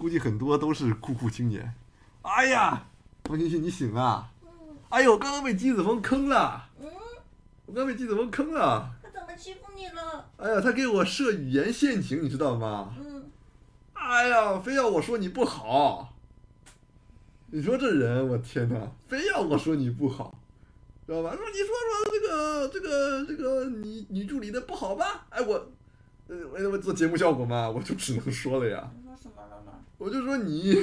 估计很多都是酷酷青年。哎呀，王欣欣，你醒了？哎呦，刚刚被姬子峰坑了。嗯，我刚被姬子峰坑了。他怎么欺负你了？哎呀，他给我设语言陷阱，你知道吗？嗯，哎呀，非要我说你不好。你说这人，我天哪，非要我说你不好，知道吧？说你说说这个这个这个女女助理的不好吧？哎，我，呃，我我做节目效果嘛，我就只能说了呀。你说什么了吗？我就说你，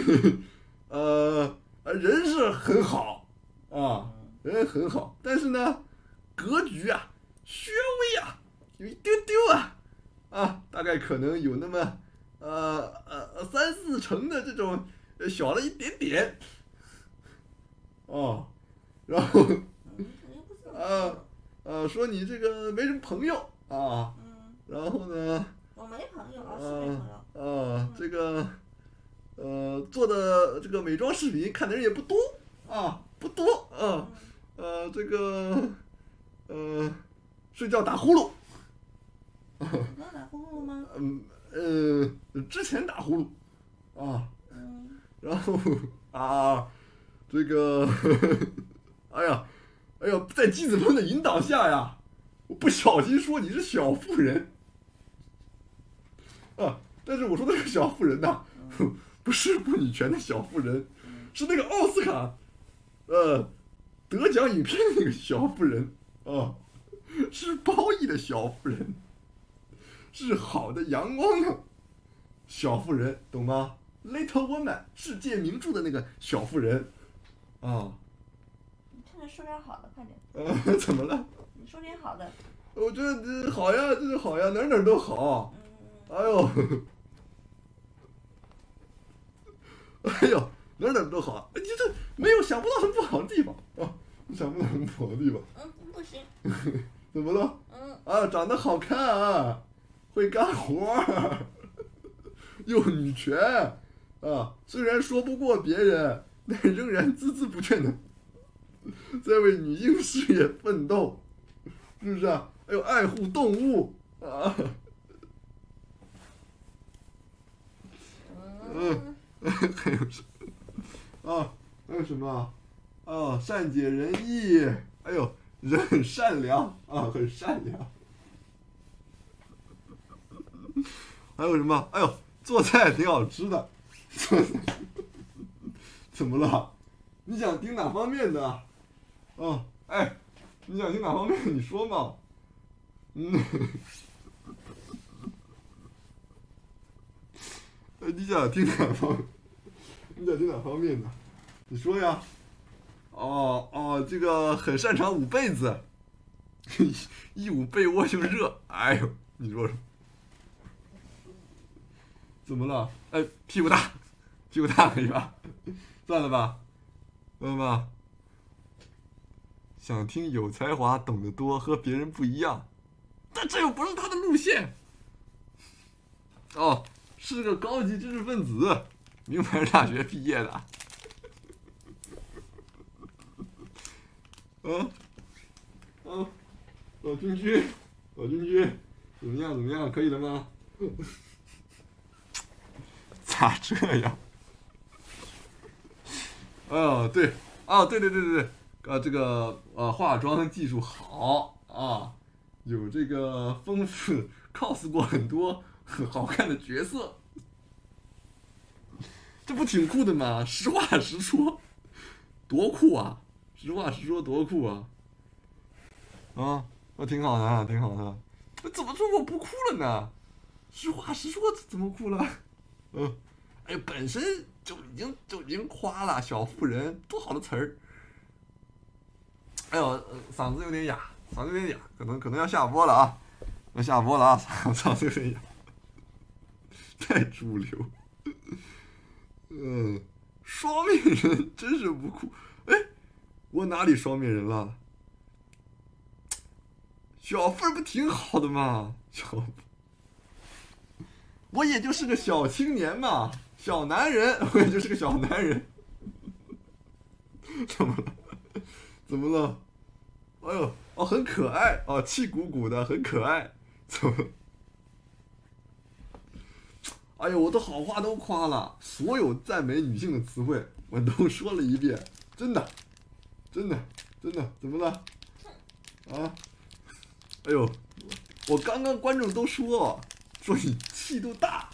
呃，呃人是很好啊，人很好，但是呢，格局啊，稍微啊，有一丢丢啊，啊，大概可能有那么，呃呃三四成的这种，呃小了一点点，哦，然后啊说。呃说你这个没什么朋友啊，嗯，然后呢。我没朋友，啊，是没朋友。啊，这个，呃，做的这个美妆视频看的人也不多啊，不多啊，呃，这个，呃，睡觉打呼噜，你要打呼噜吗？嗯呃，之前打呼噜，啊，嗯，然后啊，这个，哎呀，哎呀，在季子峰的引导下呀，我不小心说你是小妇人，啊，但是我说的是小妇人呐，不是不女权的小妇人，是那个奥斯卡，呃，得奖影片的那个小妇人啊，是褒义的小妇人，是好的阳光的小妇人，懂吗？Little Woman 世界名著的那个小妇人，啊，你趁着说点好的，快点，呃，怎么了？你说点好的。我觉得这好呀，这是好呀，哪哪都好。嗯，哎呦，哎呦，哪哪都好，你这没有想不到什么不好的地方。啊，想不到什么不好的地方，嗯，不行。怎么了？嗯，啊，长得好看啊，会干活儿，又女权，啊，虽然说不过别人，但仍然孜孜不倦的在为女性事业奋斗，是不是啊？还有爱护动物啊，嗯，还有什么？啊，还有什么？啊，善解人意，哎呦，人很善良啊，很善良。还有什么？哎呦，做菜挺好吃的。怎么了？你想听哪方面的？哦，哎，你想听哪方面？你说嘛。嗯。哎，你想听哪方？你想听哪方面的？你说呀。哦哦，这个很擅长捂被子，一捂被窝就热。哎呦，你说说，怎么了？哎，屁股大，屁股大可以吧？算了吧，算了吧。想听有才华、懂得多、和别人不一样，但这又不是他的路线。哦，是个高级知识分子，名牌大学毕业的。嗯，嗯，老军区，老军区，怎么样？怎么样？可以了吗？咋这样？哦，对，哦，对对对对对，呃，这个呃，化妆技术好啊，有这个丰富，cos 过很多很好看的角色，这不挺酷的吗？实话实说，多酷啊！实话实说，多酷啊！啊，那挺好的啊，挺好的。那怎么说我不酷了呢？实话实说，怎么酷了？嗯，哎，本身就已经就已经夸了小妇人，多好的词儿。哎呦，嗓子有点哑，嗓子有点哑，可能可能要下播了啊，要下播了啊，嗓子有点哑，太主流。嗯，双面人真是不酷。哎，我哪里双面人了？小份不挺好的吗？小，我也就是个小青年嘛，小男人，我也就是个小男人。怎么了？怎么了？哎呦，哦，很可爱哦，气鼓鼓的，很可爱。怎么？哎呦，我的好话都夸了，所有赞美女性的词汇我都说了一遍，真的，真的，真的，怎么了？啊？哎呦，我刚刚观众都说说你气度大，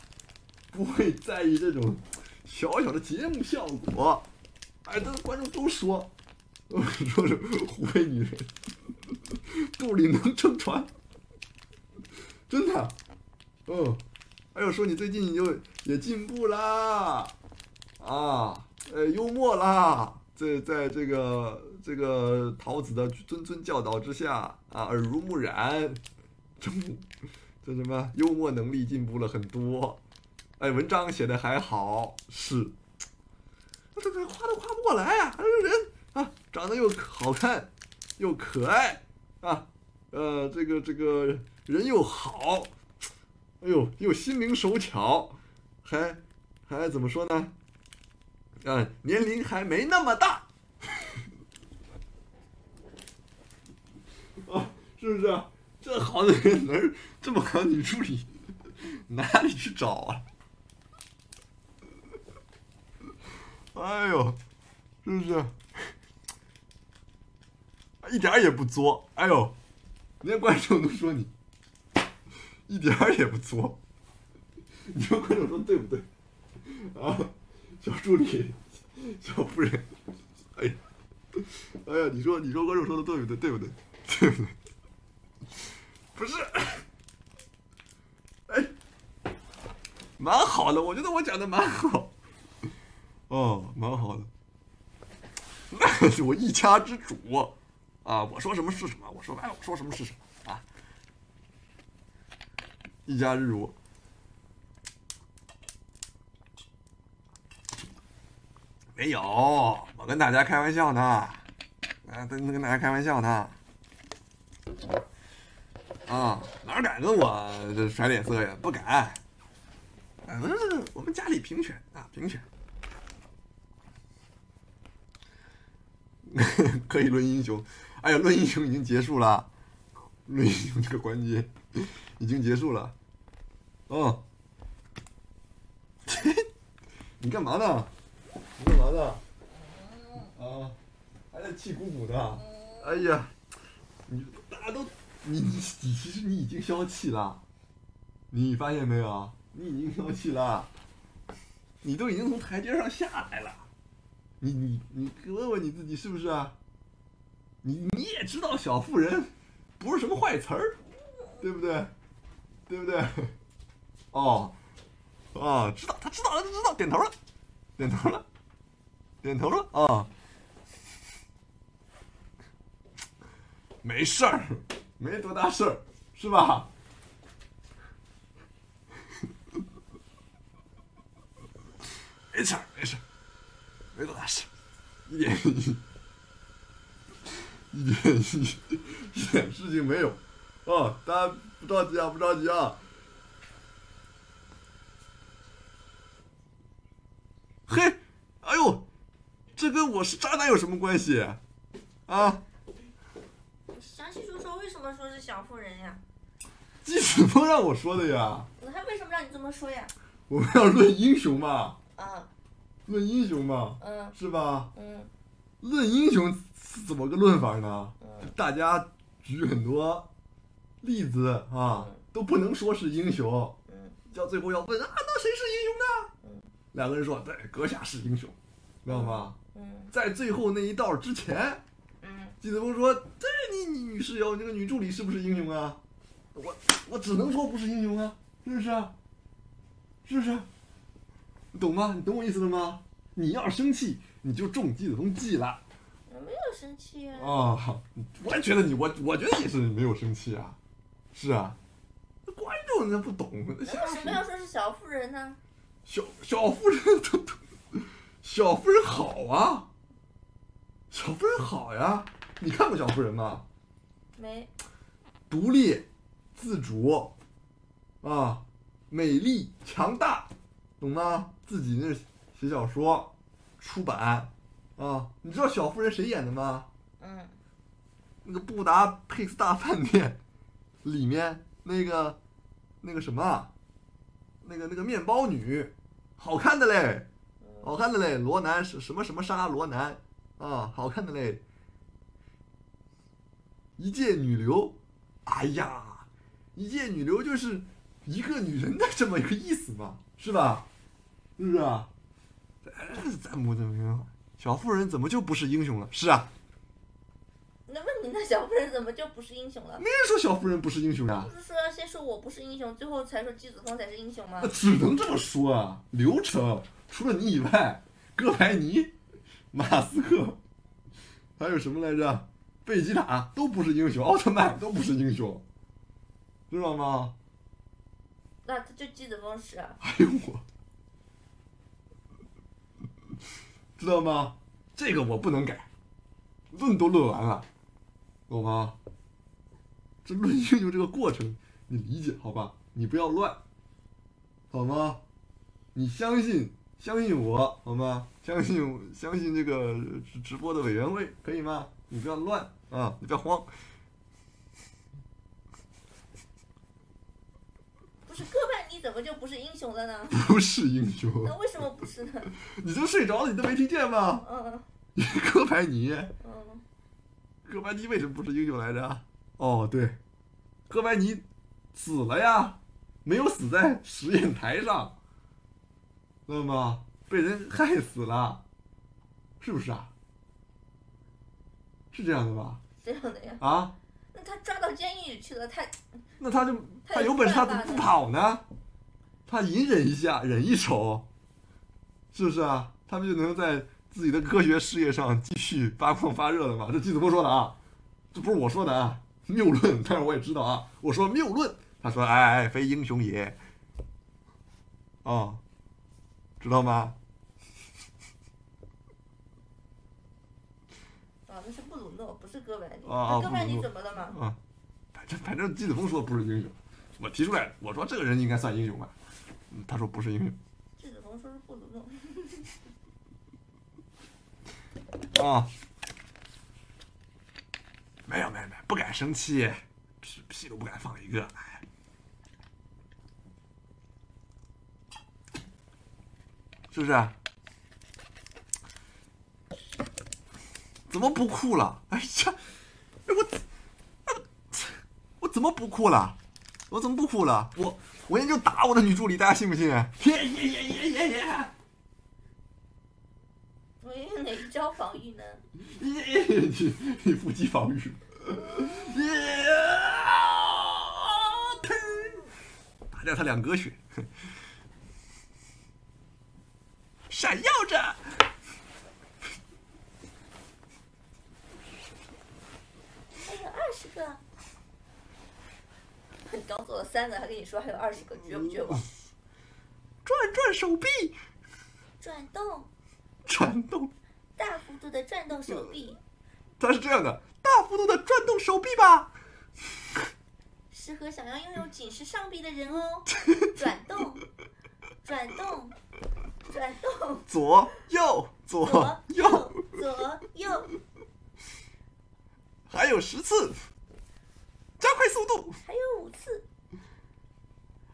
不会在意这种小小的节目效果。哎，这观众都说，说是湖北女人肚里能撑船，真的，嗯，还有说你最近又也进步啦，啊，呃，幽默啦，在在这个这个桃子的谆谆教导之下啊，耳濡目染，这这什么幽默能力进步了很多，哎，文章写的还好，是。这这夸都夸不过来呀！这人啊，长得又好看，又可爱啊，呃，这个这个人又好，哎呦，又心灵手巧，还还怎么说呢？啊，年龄还没那么大，啊，是不是？这好的人哪儿这么好女助理，哪里去找啊？哎呦，是不是？一点也不作。哎呦，连观众都说你一点儿也不作。你说观众说对不对？啊，小助理，小夫人，哎呀，哎呀，你说你说观众说的对不对？对不对？对不对？不是，哎，蛮好的，我觉得我讲的蛮好。哦，蛮好的，那是我一家之主，啊，我说什么是什么，我说哎，我说什么是什么啊，一家之主，没有，我跟大家开玩笑呢，啊，跟跟大家开玩笑呢，啊，哪敢跟我这甩脸色呀？不敢，嗯，我们家里平权啊，平权。可以论英雄，哎呀，论英雄已经结束了，论英雄这个环节 已经结束了，哦，你干嘛呢？你干嘛呢？啊，还在气鼓鼓的？哎呀，你大家都你你你其实你已经消气了，你发现没有？你已经消气了，你都已经从台阶上下来了。你你你问问你自己是不是啊？你你也知道小妇人不是什么坏词儿，对不对？对不对？哦，啊，知道他知道了，他知道，点头了，点头了，点头了啊！没事儿，没多大事儿，是吧？没事儿，没事儿。没多大事，一点一一点一一点事情没有，啊，大家不着急啊，不着急啊。嘿，哎呦，这跟我是渣男有什么关系？啊？详细说说为什么说是小妇人呀？季子峰让我说的呀。那他为什么让你这么说呀？我们要论英雄嘛。啊。论英雄嘛，嗯，是吧？嗯，论英雄怎么个论法呢？大家举很多例子啊，都不能说是英雄。嗯，到最后要问啊，那谁是英雄呢？嗯，两个人说对，阁下是英雄，知道吗？嗯，在最后那一道之前，嗯，季子峰说，这你你女室友，那个女助理是不是英雄啊？我我只能说不是英雄啊，是不是？是不是？你懂吗？你懂我意思了吗？你要生气，你就中季子峰计了。我没有生气啊。啊，我也觉得你，我我觉得也是没有生气啊。是啊，观众人家不懂。那为什么要说是小妇人呢？小小妇人都都，小妇人好啊，小妇人好呀。你看过小妇人吗？没。独立、自主，啊，美丽、强大，懂吗？自己那写小说，出版，啊，你知道小妇人谁演的吗？嗯，那个布达佩斯大饭店里面那个那个什么，那个那个面包女，好看的嘞，嗯好看的嘞，罗南是什么什么沙罗南啊，好看的嘞。一介女流，哎呀，一介女流就是一个女人的这么一个意思嘛，是吧？是不是啊？咱咱母怎么样？小妇人怎么就不是英雄了？是啊，那问你，那小夫人怎么就不是英雄了？没人说小夫人不是英雄呀、不是说要先说我不是英雄，最后才说季子峰才是英雄吗那？只能这么说啊。流程除了你以外，哥白尼、马斯克，还有什么来着？贝吉塔都不是英雄，奥特曼都不是英雄，知道吗？那他就季子峰是啊。还有我，知道吗？这个我不能改，论都论完了，懂吗？这论英雄这个过程，你理解好吧？你不要乱，好吗？你相信相信我好吗？相信相信这个直直播的委员会可以吗？你不要乱啊！你不要慌。不是哥白尼怎么就不是英雄了呢？不是英雄，那为什么不是呢？你就睡着了，你都没听见吗？嗯哥白尼。嗯，哥白尼为什么不是英雄来着？哦，对，哥白尼死了呀，没有死在实验台上，知道吗？被人害死了，是不是啊？是这样的吧？这样的呀。啊，那他抓到监狱里去了，他那他就他有本事他怎么不跑呢？他隐忍一下，忍一手，是不是啊？他们就能在自己的科学事业上继续发光发热了嘛？这季子峰说的啊，这不是我说的啊，谬论。但是我也知道啊，我说谬论，他说哎哎，非英雄也，哦，知道吗？啊，那是布鲁诺，不是哥白尼。哥白尼怎么了嘛？啊，反正反正季子峰说不是英雄，我提出来，我说这个人应该算英雄吧，嗯他说不是英雄。季子峰说是布鲁诺。啊，没有没有没有，不敢生气，屁屁都不敢放一个。哎是不是？怎么不哭了？哎呀，哎我，哎我怎么不哭了？我怎么不哭了？我我今天就打我的女助理，大家信不信？耶耶耶耶耶耶！哪一招防御呢？耶！你你腹肌防御，打掉他两格血，闪耀着。还有二十个。你刚做了三个，还跟你说还有二十个，绝不绝望？转转手臂，转动，转动，大幅度的转动手臂，它是这样的，大幅度的转动手臂吧。适合想要拥有紧实上臂的人哦。转动，转动，转动，左右左左右，左右，还有十次，加快速度。还有五次。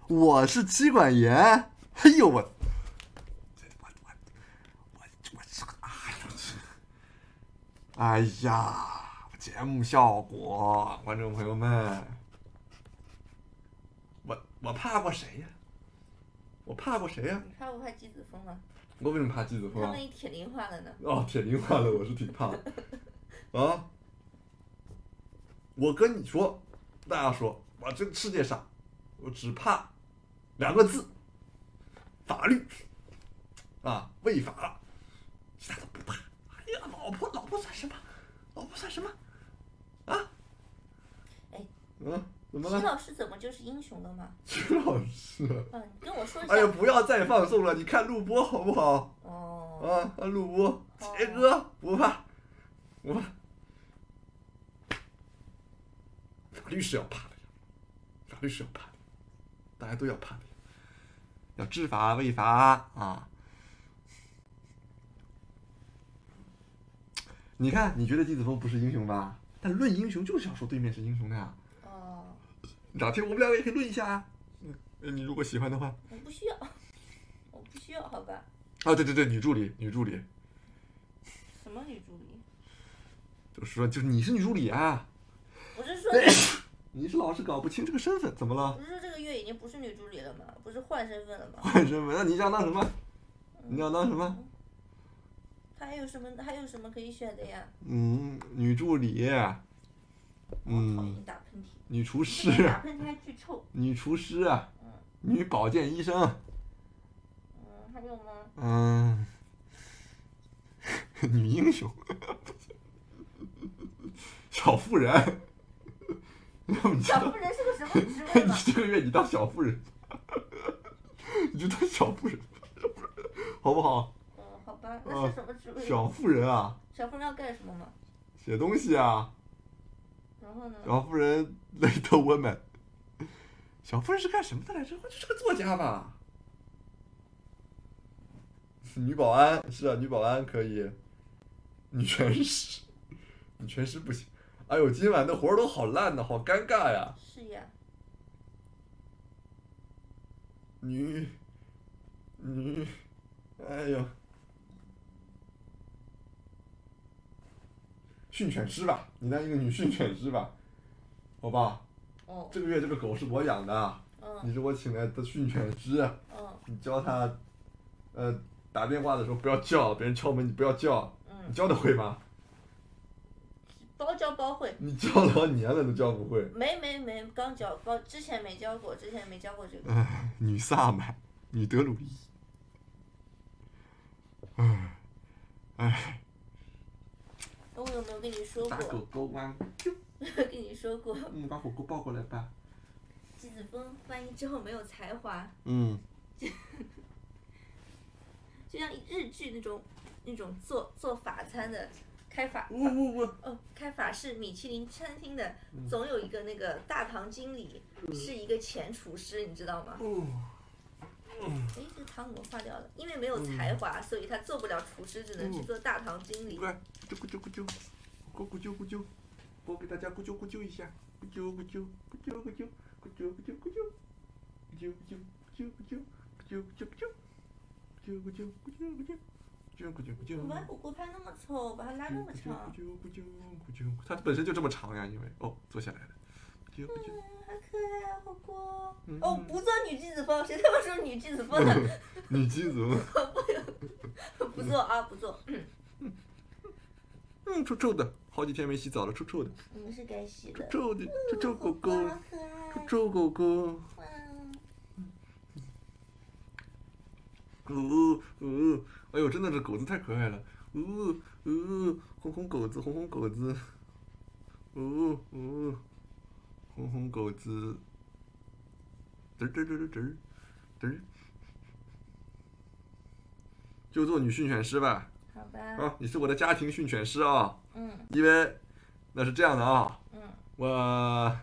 我是妻管严，哎呦我，我我我我这个哎呦这，哎呀，节目效果，观众朋友们，我我怕过谁呀？我怕过谁呀？你怕不怕季子峰啊？我为什么怕季子峰啊他万？一铁林化了呢？哦，铁林化了，我是挺怕的 啊。我跟你说，大家说，我这个世界上，我只怕两个字：法律啊，违法，其他都不怕。哎呀，老婆，算什么？老婆算什么？啊？哎，嗯，怎么齐了？老师怎么就是英雄了嘛？曲老师，嗯，你跟我说一下。哎呀，不要再放送了，你看录播好不好？哦，啊，看录播，杰哥不怕，不怕。法律是要怕的呀，法律是要怕的，大家都要怕的呀，要知法违法啊！你看，你觉得季子峰不是英雄吧？但论英雄就是要说对面是英雄的呀。哦，哪天我们两个也可以论一下啊？嗯你如果喜欢的话，我不需要，我不需要，好吧？啊，对对对，女助理，女助理，什么女助理？就是说，就是你是女助理啊，我是说 你是老是搞不清这个身份，怎么了？不是说这个月已经不是女助理了吗？不是换身份了吗？换身份，那你想当什么？你想当什么？还有什么还有什么可以选的呀？嗯，女助理，嗯，厌打喷嚏，女厨师，打喷嚏还巨臭。女厨师，啊女保健医生，嗯，还有吗？嗯，女英雄，小妇人，小妇人是个什么职位？你这个月你当小妇人，你就当小妇人，好不好？那是什么职位？小妇人啊，小妇人要干什么嘛？写东西啊，然后呢？小妇人 Little Woman，小妇人是干什么的来着？就是个作家吧？女保安是啊，女保安可以，女拳师，女全师不行。哎呦，今晚的活儿都好烂的，好尴尬呀。是呀，女，女，哎呦，训犬师吧，你当一个女训犬师吧，好吧？哦，这个月这个狗是我养的，嗯你是我请来的训犬师，嗯你教它，呃，打电话的时候不要叫，别人敲门你不要叫，你嗯，教的会吗？包教包会。你教了好几年了都教不会。没没没，刚教，包之前没教过，之前没教过这个。唉，女萨满，女德鲁伊。唉，唉，我有没有跟你说打狗过？狗弯，跟你说过，嗯，把火锅抱过来吧。季子峰翻译之后没有才华，嗯，就像日剧那种那种做做法餐的，开法开法式米其林餐厅的，嗯总有一个那个大堂经理是一个前厨师，你知道吗？哦，哎，这个汤怎么化掉了？因为没有才华，所以他做不了厨师，只能去做大堂经理。乖，咕啾咕啾咕啾，咕咕啾咕啾，我给大家咕啾咕啾一下，咕啾咕啾，咕啾咕啾，咕啾咕啾咕啾，咕啾咕啾，咕啾咕啾，咕啾咕啾咕啾，咕啾咕啾，咕啾咕啾，咕啾咕啾咕啾。我把火锅拍那么丑，把它拉那么长，咕啾咕啾咕啾，它本身就这么长呀，因为哦，坐下来了。咕啾咕啾，嗯，好可爱啊，火锅。嗯哦，不做女季子风，谁他妈说女季子风了？女记子风？不做啊，不做。嗯，臭臭的，好几天没洗澡了，臭臭的，你们是该洗的。臭的，臭臭狗狗。臭臭狗狗。哇呜呜，哎呦，真的是狗子太可爱了，呜呜，红红狗子，红红狗子，呜呜，狗子，嘚嘚嘚嘚嘚嘚，就做女训犬师吧。好吧。啊，你是我的家庭训犬师啊，嗯。因为那是这样的啊，嗯。我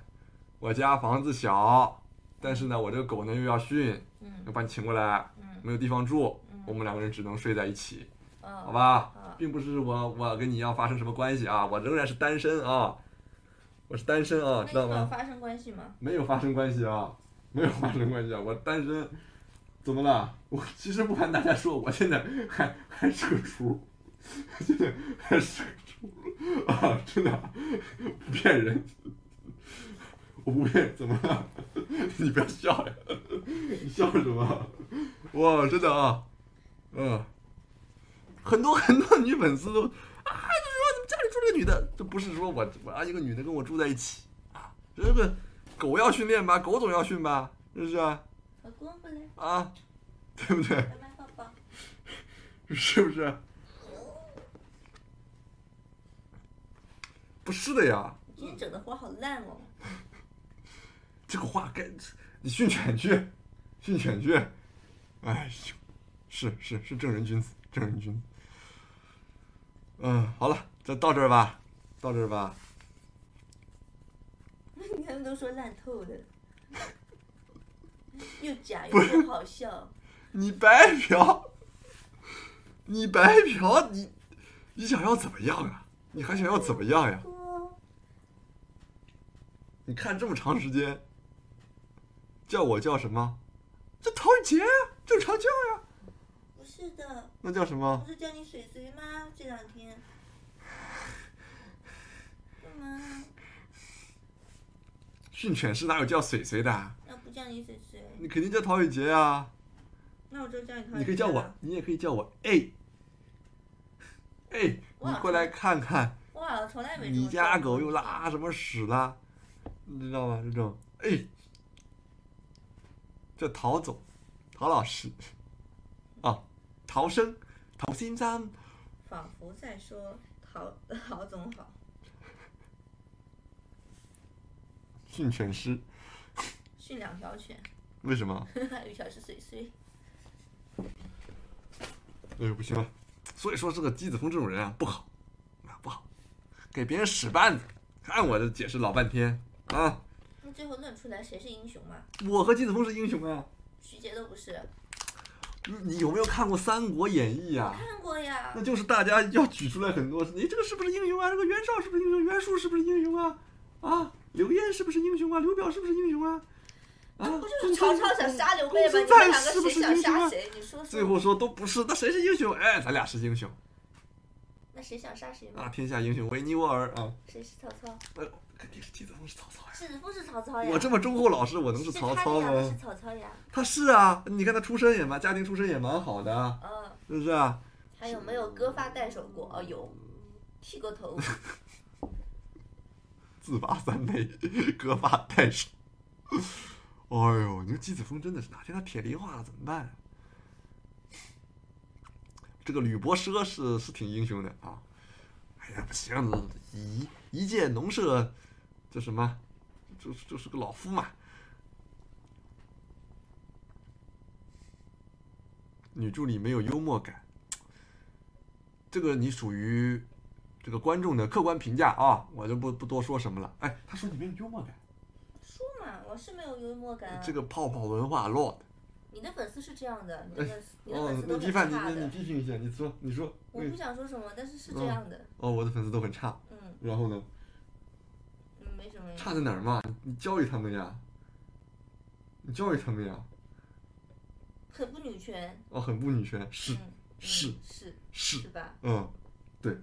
我家房子小，但是呢，我这个狗呢又要训，要嗯把你请过来，嗯。没有地方住，嗯。我们两个人只能睡在一起，嗯，好吧好？并不是我我跟你要发生什么关系啊，我仍然是单身啊，我是单身啊，知道吗？发生关系吗？没有发生关系啊，没有发生关系啊，我单身，怎么了？我其实不瞒大家说，我现在还还是个厨，现在还是个厨啊，真的不骗人，我不骗，怎么了？你不要笑呀，你笑什么？哇，真的啊，嗯，很多很多女粉丝都啊，家里住这个女的，这不是说我我让一个女的跟我住在一起啊，这个狗要训练吧，狗总要训吧，是不是啊？老公过来，啊，对不对？是不是？不是的呀，今天整的活好烂哦。这个话该你训犬去，训犬去。哎呦，是是是正人君子，正人君子。嗯，好了，就到这儿吧，到这儿吧。他们都说烂透了，又假又不好笑。你白嫖，你白嫖，你你想要怎么样啊？你还想要怎么样呀？锅你看这么长时间，叫我叫什么？这陶宇杰啊，正常叫呀。不是的，那叫什么不？是叫你水水吗？这两天。训犬师哪有叫水水的啊？那不叫你水水，你肯定叫陶宇杰啊。那我就叫你陶你可以叫我，你也可以叫我 A。哎，你过来看看，我好像从来没你家狗又拉什么屎了？你知道吗？这种哎，叫陶总，陶老师，啊，陶生，陶先生，仿佛在说陶 陶总好。训犬师，训两条犬，为什么？还 有一条是水水。哎呦，不行了。所以说，这个姬子峰这种人啊，不好，啊不好，给别人使绊子。看我这解释老半天啊，那最后论出来谁是英雄嘛？我和姬子峰是英雄啊。徐杰都不是。你你有没有看过《三国演义》啊？看过呀那。就是大家要举出来很多，你这个是不是英雄啊？这个袁绍是不是英雄？袁术是不是英雄啊？啊，刘晏是不是英雄啊？刘表是不是英雄啊？啊，不就是曹操想杀刘备吗？公孙你们两个是不是谁想英雄啊？杀谁？你说说。最后说都不是，那谁是英雄？哎，咱俩是英雄那谁想杀谁啊！天下英雄唯你我尔啊！谁是曹操？呃，肯定是季子峰是曹操呀！子峰是曹操呀？我这么忠厚老实，我能是是曹操吗？曹操呀。他是啊，你看他出身也蛮，家庭出身也蛮好的，嗯，是不是啊？还有没有割发代首过？哦，有，剃过头。自拔三昧，割发太守。哎呦，你说姬子峰真的是哪天他铁梨化了怎么办、这个吕伯奢是是挺英雄的啊。哎呀，不行，一一介农舍，这什么，就是就是个老夫嘛。女助理没有幽默感，这个你属于这个观众的客观评价啊，我就不不多说什么了。哎，他说你没有幽默感，说嘛，我是没有幽默感啊。这个泡泡文化 Lord。你的粉丝是这样的，你的粉丝，你的哦粉，丝都很那批判你，差那你的。批评一下，你说，你说，我不想说什么，但是是这样的。哦，我的粉丝都很差，嗯然后呢，嗯，没什么。差在哪儿嘛？你教育他们呀，你教育他们呀，很不女权。哦，很不女权，是嗯，嗯是是是是，吧？嗯，对，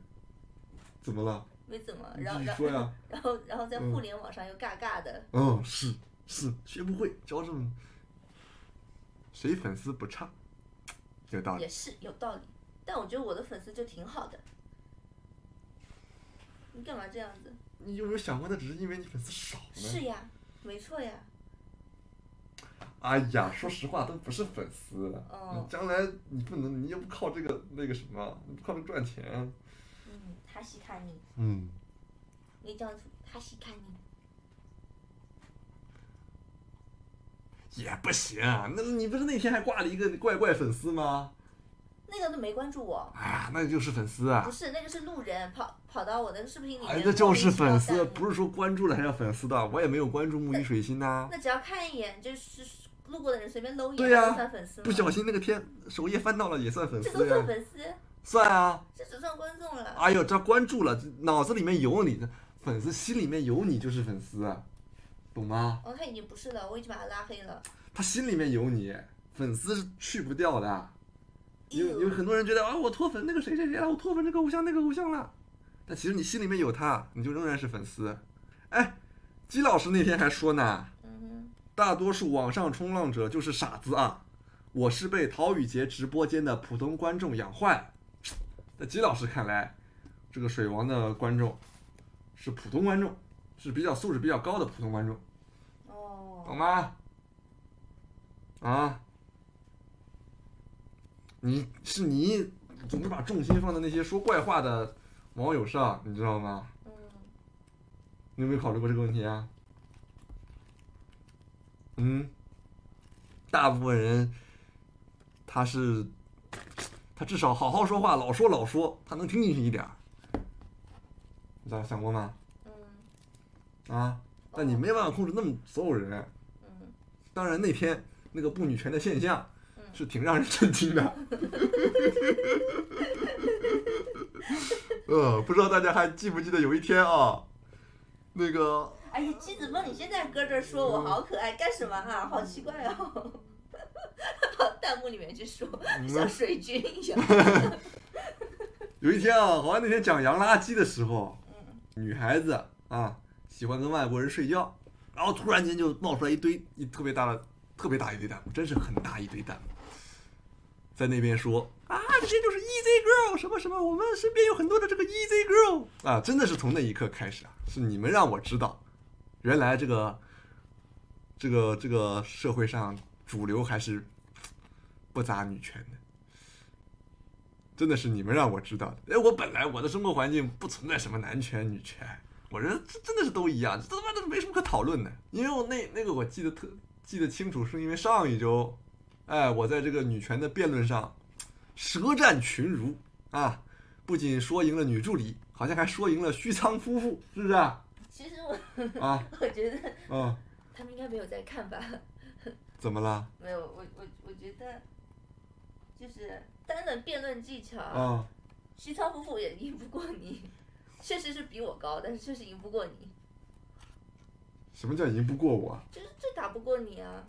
怎么了？没怎么，然后然自己说呀，然后然后在嗯互联网上又尬尬的。嗯，是是，学不会，教这种，谁粉丝不差？有道理也。是有道理，但我觉得我的粉丝就挺好的。你干嘛这样子？你有没有想过，那只是因为你粉丝少呢？是呀，没错呀。哎呀，说实话，都不是粉丝。哦你将来你不能，你又不靠这个那个什么，你不靠这个赚钱。嗯，他喜看你，嗯，你这样子，他喜看你。也不行。那你不是那天还挂了一个怪怪粉丝吗？那个都没关注我，哎呀，那就是粉丝啊不！是那个是路人跑跑到我的视频里面，哎，那就是粉丝，不是说关注了还叫粉丝的。我也没有关注木鱼水星呐、那只要看一眼，就是路过的人随便搂一眼，算粉丝吗？不小心那个天首页翻到了也算粉丝这都算，粉丝，算啊。这只算观众了。哎呦，这关注了，脑子里面有你的粉丝，心里面有你就是粉丝，啊，懂吗？哦，他已经不是了，我已经把他拉黑了。他心里面有你，粉丝是去不掉的。有有很多人觉得啊，我脱粉那个谁谁谁了，我脱粉这个偶像那个偶像了，但其实你心里面有他，你就仍然是粉丝。哎，姬老师那天还说呢，嗯大多数网上冲浪者就是傻子啊，我是被陶宇杰直播间的普通观众养坏了。在吉老师看来，这个水王的观众是普通观众，是比较素质比较高的普通观众，哦，懂吗？啊，你是你总是把重心放在那些说怪话的网友上，你知道吗？嗯，你有没有考虑过这个问题啊？嗯，大部分人他是他至少好好说话，老说老说，他能听进去一点儿。你咋想过吗？嗯，啊，但你没办法控制那么所有人。嗯，当然那天那个不女权的现象嗯是挺让人震惊的。呃，不知道大家还记不记得有一天啊，那个哎呀，姬子峰，你现在搁这说我好可爱，干什么啊？好奇怪哦。跑 弹幕里面去说，像水军一样。有一天啊，好像那天讲洋垃圾的时候，嗯。女孩子啊喜欢跟外国人睡觉，然后突然间就冒出来一堆一特别大的特别大一堆弹幕，真是很大一堆弹幕，在那边说啊这些就是 easy girl 什么什么，我们身边有很多的这个 easy girl 啊，真的是从那一刻开始啊，是你们让我知道，原来这个这个这个社会上主流还是不咋女权的。真的是你们让我知道的。哎，我本来我的生活环境不存在什么男权女权，我觉得这真的是都一样，这他妈的没什么可讨论的。因为我那那个我记得特记得清楚，是因为上一周，哎，我在这个女权的辩论上舌战群儒啊，不仅说赢了女助理，好像还说赢了虚仓夫妇，是不是啊？其实我啊，我觉得嗯，他们应该没有在看吧？怎么了？没有，我我我觉得就是单论辩论技巧，啊，徐操夫妇也赢不过你，确实是比我高，但是确实赢不过你，什么叫赢不过我？就是就打不过你啊。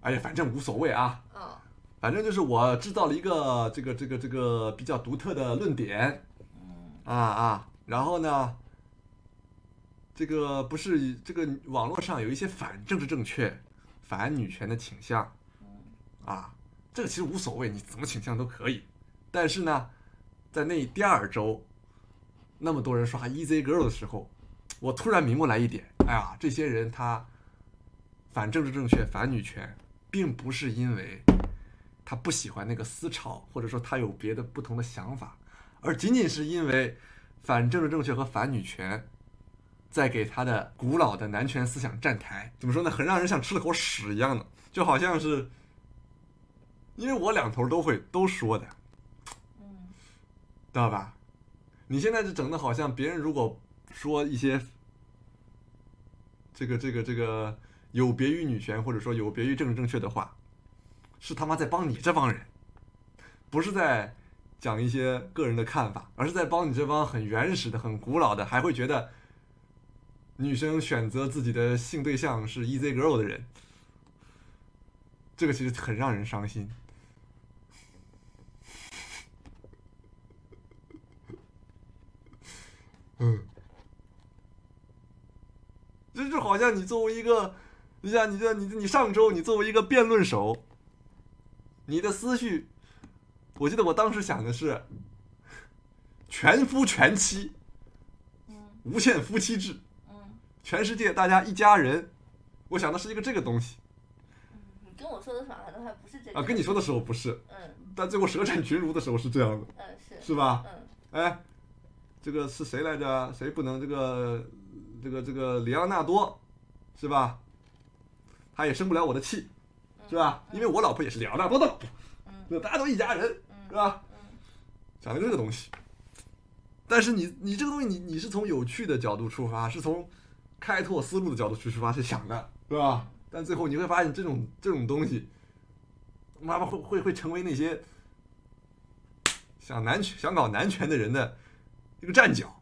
哎呀，反正无所谓啊。哦，反正就是我制造了一个这个这个这个比较独特的论点，嗯啊啊，然后呢，这个不是这个网络上有一些反政治正确、反女权的倾向，啊，这个其实无所谓，你怎么倾向都可以。但是呢，在那第二周，那么多人刷 Easy Girl 的时候，我突然明白来一点，哎呀，这些人他反政治正确、反女权，并不是因为他不喜欢那个思潮，或者说他有别的不同的想法，而仅仅是因为反政治正确和反女权在给他的古老的男权思想站台。怎么说呢？很让人像吃了口屎一样的，就好像是，因为我两头都会都说的，嗯知道吧？你现在就整的好像别人如果说一些这个这个这个有别于女权或者说有别于政治正确的话，是他妈在帮你这帮人，不是在讲一些个人的看法，而是在帮你这帮很原始的、很古老的，还会觉得女生选择自己的性对象是 easy girl 的人。这个其实很让人伤心。嗯，这就好像你作为一个，你像你这你你上周你作为一个辩论手，你的思绪，我记得我当时想的是，全夫全妻，嗯无限夫妻制，嗯全世界大家一家人，我想的是一个这个东西跟我说的好像都还不是这个。啊，跟你说的时候不是，嗯但最后舌战群儒的时候是这样的，嗯是是吧？嗯哎，这个是谁来着？谁不能这个这个这个里昂纳多，是吧？他也生不了我的气，是吧？因为我老婆也是里昂纳多的老婆，大家都一家人，是吧？嗯讲的这个东西，但是你你这个东西你你是从有趣的角度出发，是从开拓思路的角度去出发去想的，对吧？但最后你会发现这种这种东西，妈妈会会会成为那些想男权想搞男权的人的一个站脚，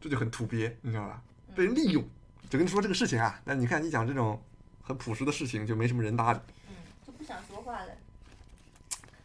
这就很土鳖，你知道吧？被人利用。就跟你说这个事情啊，但你看你讲这种很朴实的事情，就没什么人搭理。嗯，就不想说话了。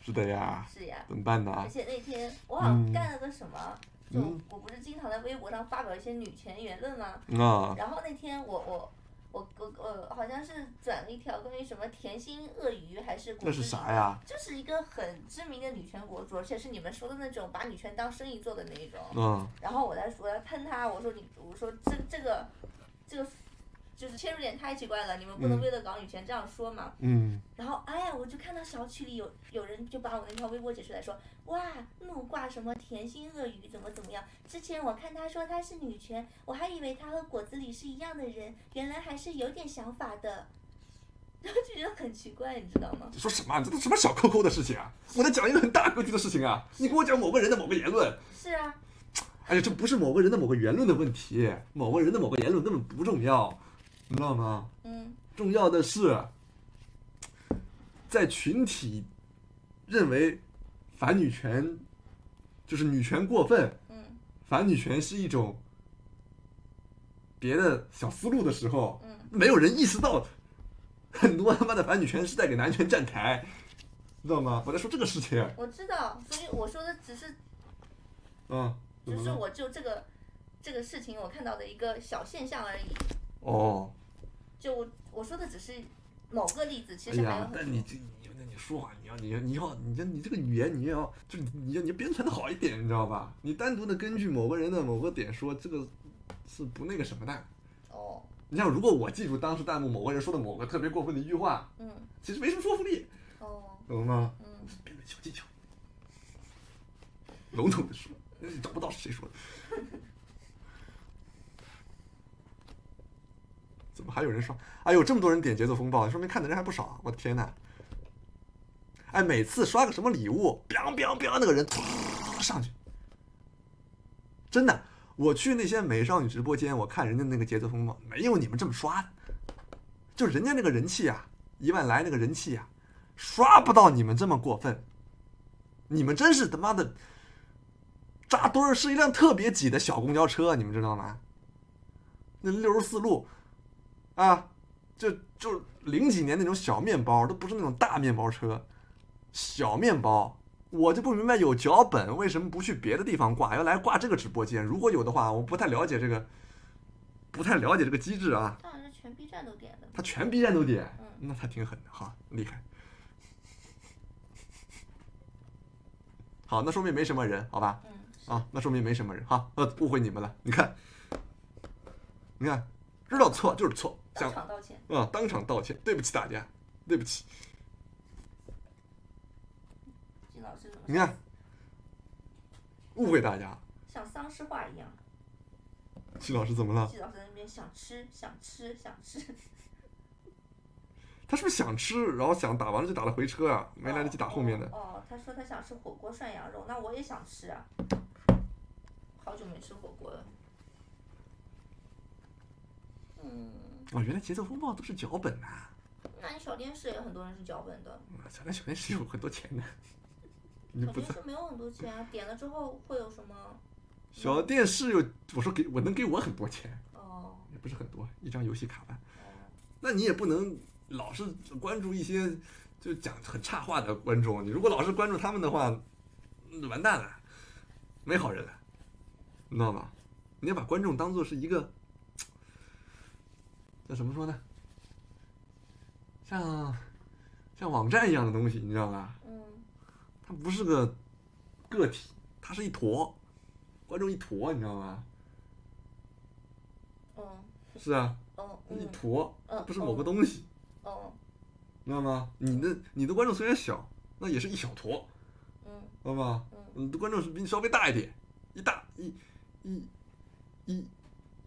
是的呀，是呀。怎么办呢而？且那天我好像干了个什么，就嗯我不是经常在微博上发表一些女权言论吗？啊，然后那天我我我我我好像是转了一条关于什么甜心鳄鱼还是果那是汁啥呀？就是一个很知名的女权博主，而且是你们说的那种把女权当生意做的那一种。嗯然后我在我在喷他，我说你我说这这个这个就是切入点太奇怪了，你们不能嗯为了搞女权这样说嘛。嗯然后哎呀，我就看到小区里有有人就把我那条微博解出来说，哇，怒挂什么甜心鳄鱼怎么怎么样？之前我看他说他是女权，我还以为他和果子狸是一样的人，原来还是有点想法的。然 后就觉得很奇怪，你知道吗？你说什么啊？这都什么小扣扣的事情啊？我在讲一个很大格局的事情啊！你给我讲某个人的某个言论，是啊，哎呀，这不是某个人的某个言论的问题，某个人的某个言论根本不重要，你知道吗？嗯重要的是，在群体认为反女权就是女权过分，嗯反女权是一种别的小思路的时候，嗯没有人意识到很多他妈的反女权是在给男权站台，知道吗？我在说这个事情，我知道，所以我说的只是嗯？只是我就这个这个事情我看到的一个小现象而已。哦，就我我说的只是某个例子，其哎实还有呀，很多。但你这你那你说话，你要你要你要你这你这个语言你也要就是你要你要编传的好一点，你知道吧？你单独的根据某个人的某个点说这个是不那个什么的。哦，你像如果我记住当时弹幕某个人说的某个特别过分的一句话，嗯，其实没什么说服力，哦，懂了吗？嗯，编的小技巧，笼统的说，找不到是谁说的。怎么还有人刷？哎呦，这么多人点节奏风暴，说明看的人还不少。我的天呐！哎，每次刷个什么礼物，biang biang biang，那个人突上去，真的，我去那些美少女直播间，我看人家那个节奏风暴，没有你们这么刷的，就人家那个人气啊，一万来那个人气啊，刷不到你们这么过分。你们真是他妈的扎堆儿，是一辆特别挤的小公交车，你们知道吗？那六十四路，啊，就就零几年那种小面包，都不是那种大面包车，小面包。我就不明白有脚本为什么不去别的地方挂，要来挂这个直播间？如果有的话，我不太了解这个，不太了解这个机制啊。当然是全 B 站都点的。他全 B 站都点，嗯那他挺狠的，哈厉害。好，那说明没什么人，好吧？嗯，啊，那说明没什么人，好，呃，误会你们了。你看，你看，知道错就是错，当场道歉。啊，当场道歉，对不起大家，对不起。金老师怎么你看，误会大家。像丧尸话一样？季老师怎么了？季老师在那边想吃想吃想吃，他是不是想吃，然后想打完了就打了回车啊？没来得及打后面的。哦。哦，他说他想吃火锅涮羊肉，那我也想吃啊。好久没吃火锅了。嗯，哦，原来节奏风暴都是脚本呐、那你小电视也很多人是脚本的，啊！小电小电视有很多钱的，小电视没有很多钱啊，点了之后会有什么？小电视有，我说给我能给我很多钱，哦也不是很多，一张游戏卡吧。哦，那你也不能老是关注一些就讲很差话的观众，你如果老是关注他们的话，那完蛋了，没好人了，你知道吗？你要把观众当做是一个叫怎么说呢？像像网站一样的东西，你知道吧？嗯，它不是个个体，它是一坨，观众一坨，你知道吗？嗯，是啊，嗯，一嗯，坨，嗯不是某个东西。哦，知道吗？你的你的观众虽然小，那也是一小坨，嗯知道吗？嗯你的观众是比你稍微大一点，一大一一一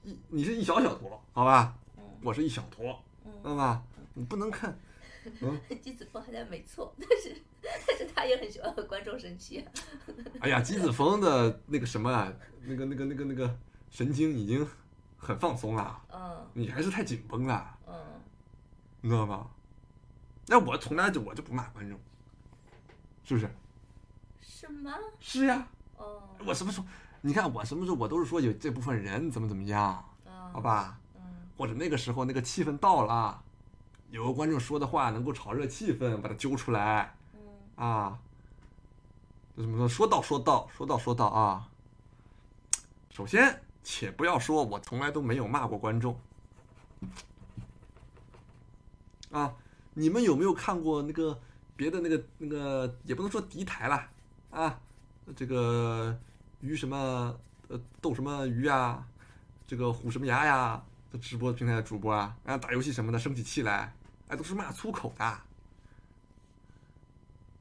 一，你是一小小坨，好吧？嗯我是一小坨，知嗯。道吧？你不能看，嗯，姬子峰好像没错，但是 但是他也很喜欢和观众生气、啊。哎呀，姬子峰的那个什么啊，那个那个那个那个神经已经很放松了，嗯你还是太紧绷了，嗯，你知道吗？那我从来就我就不骂观众，是不是？是吗？是呀，哦，我什么时候？你看我什么时候我都是说有这部分人怎么怎么样，嗯，好，吧？嗯或者那个时候那个气氛到了，有个观众说的话能够炒热气氛，把它揪出来嗯啊。怎么说？说到说到说到说到啊！首先，且不要说我从来都没有骂过观众啊。你们有没有看过那个别的那个那个也不能说敌台啦啊，这个鱼什么呃斗什么鱼啊，这个虎什么牙呀，这直播平台的主播啊，然后打游戏什么的生起气来，哎，都是骂粗口的。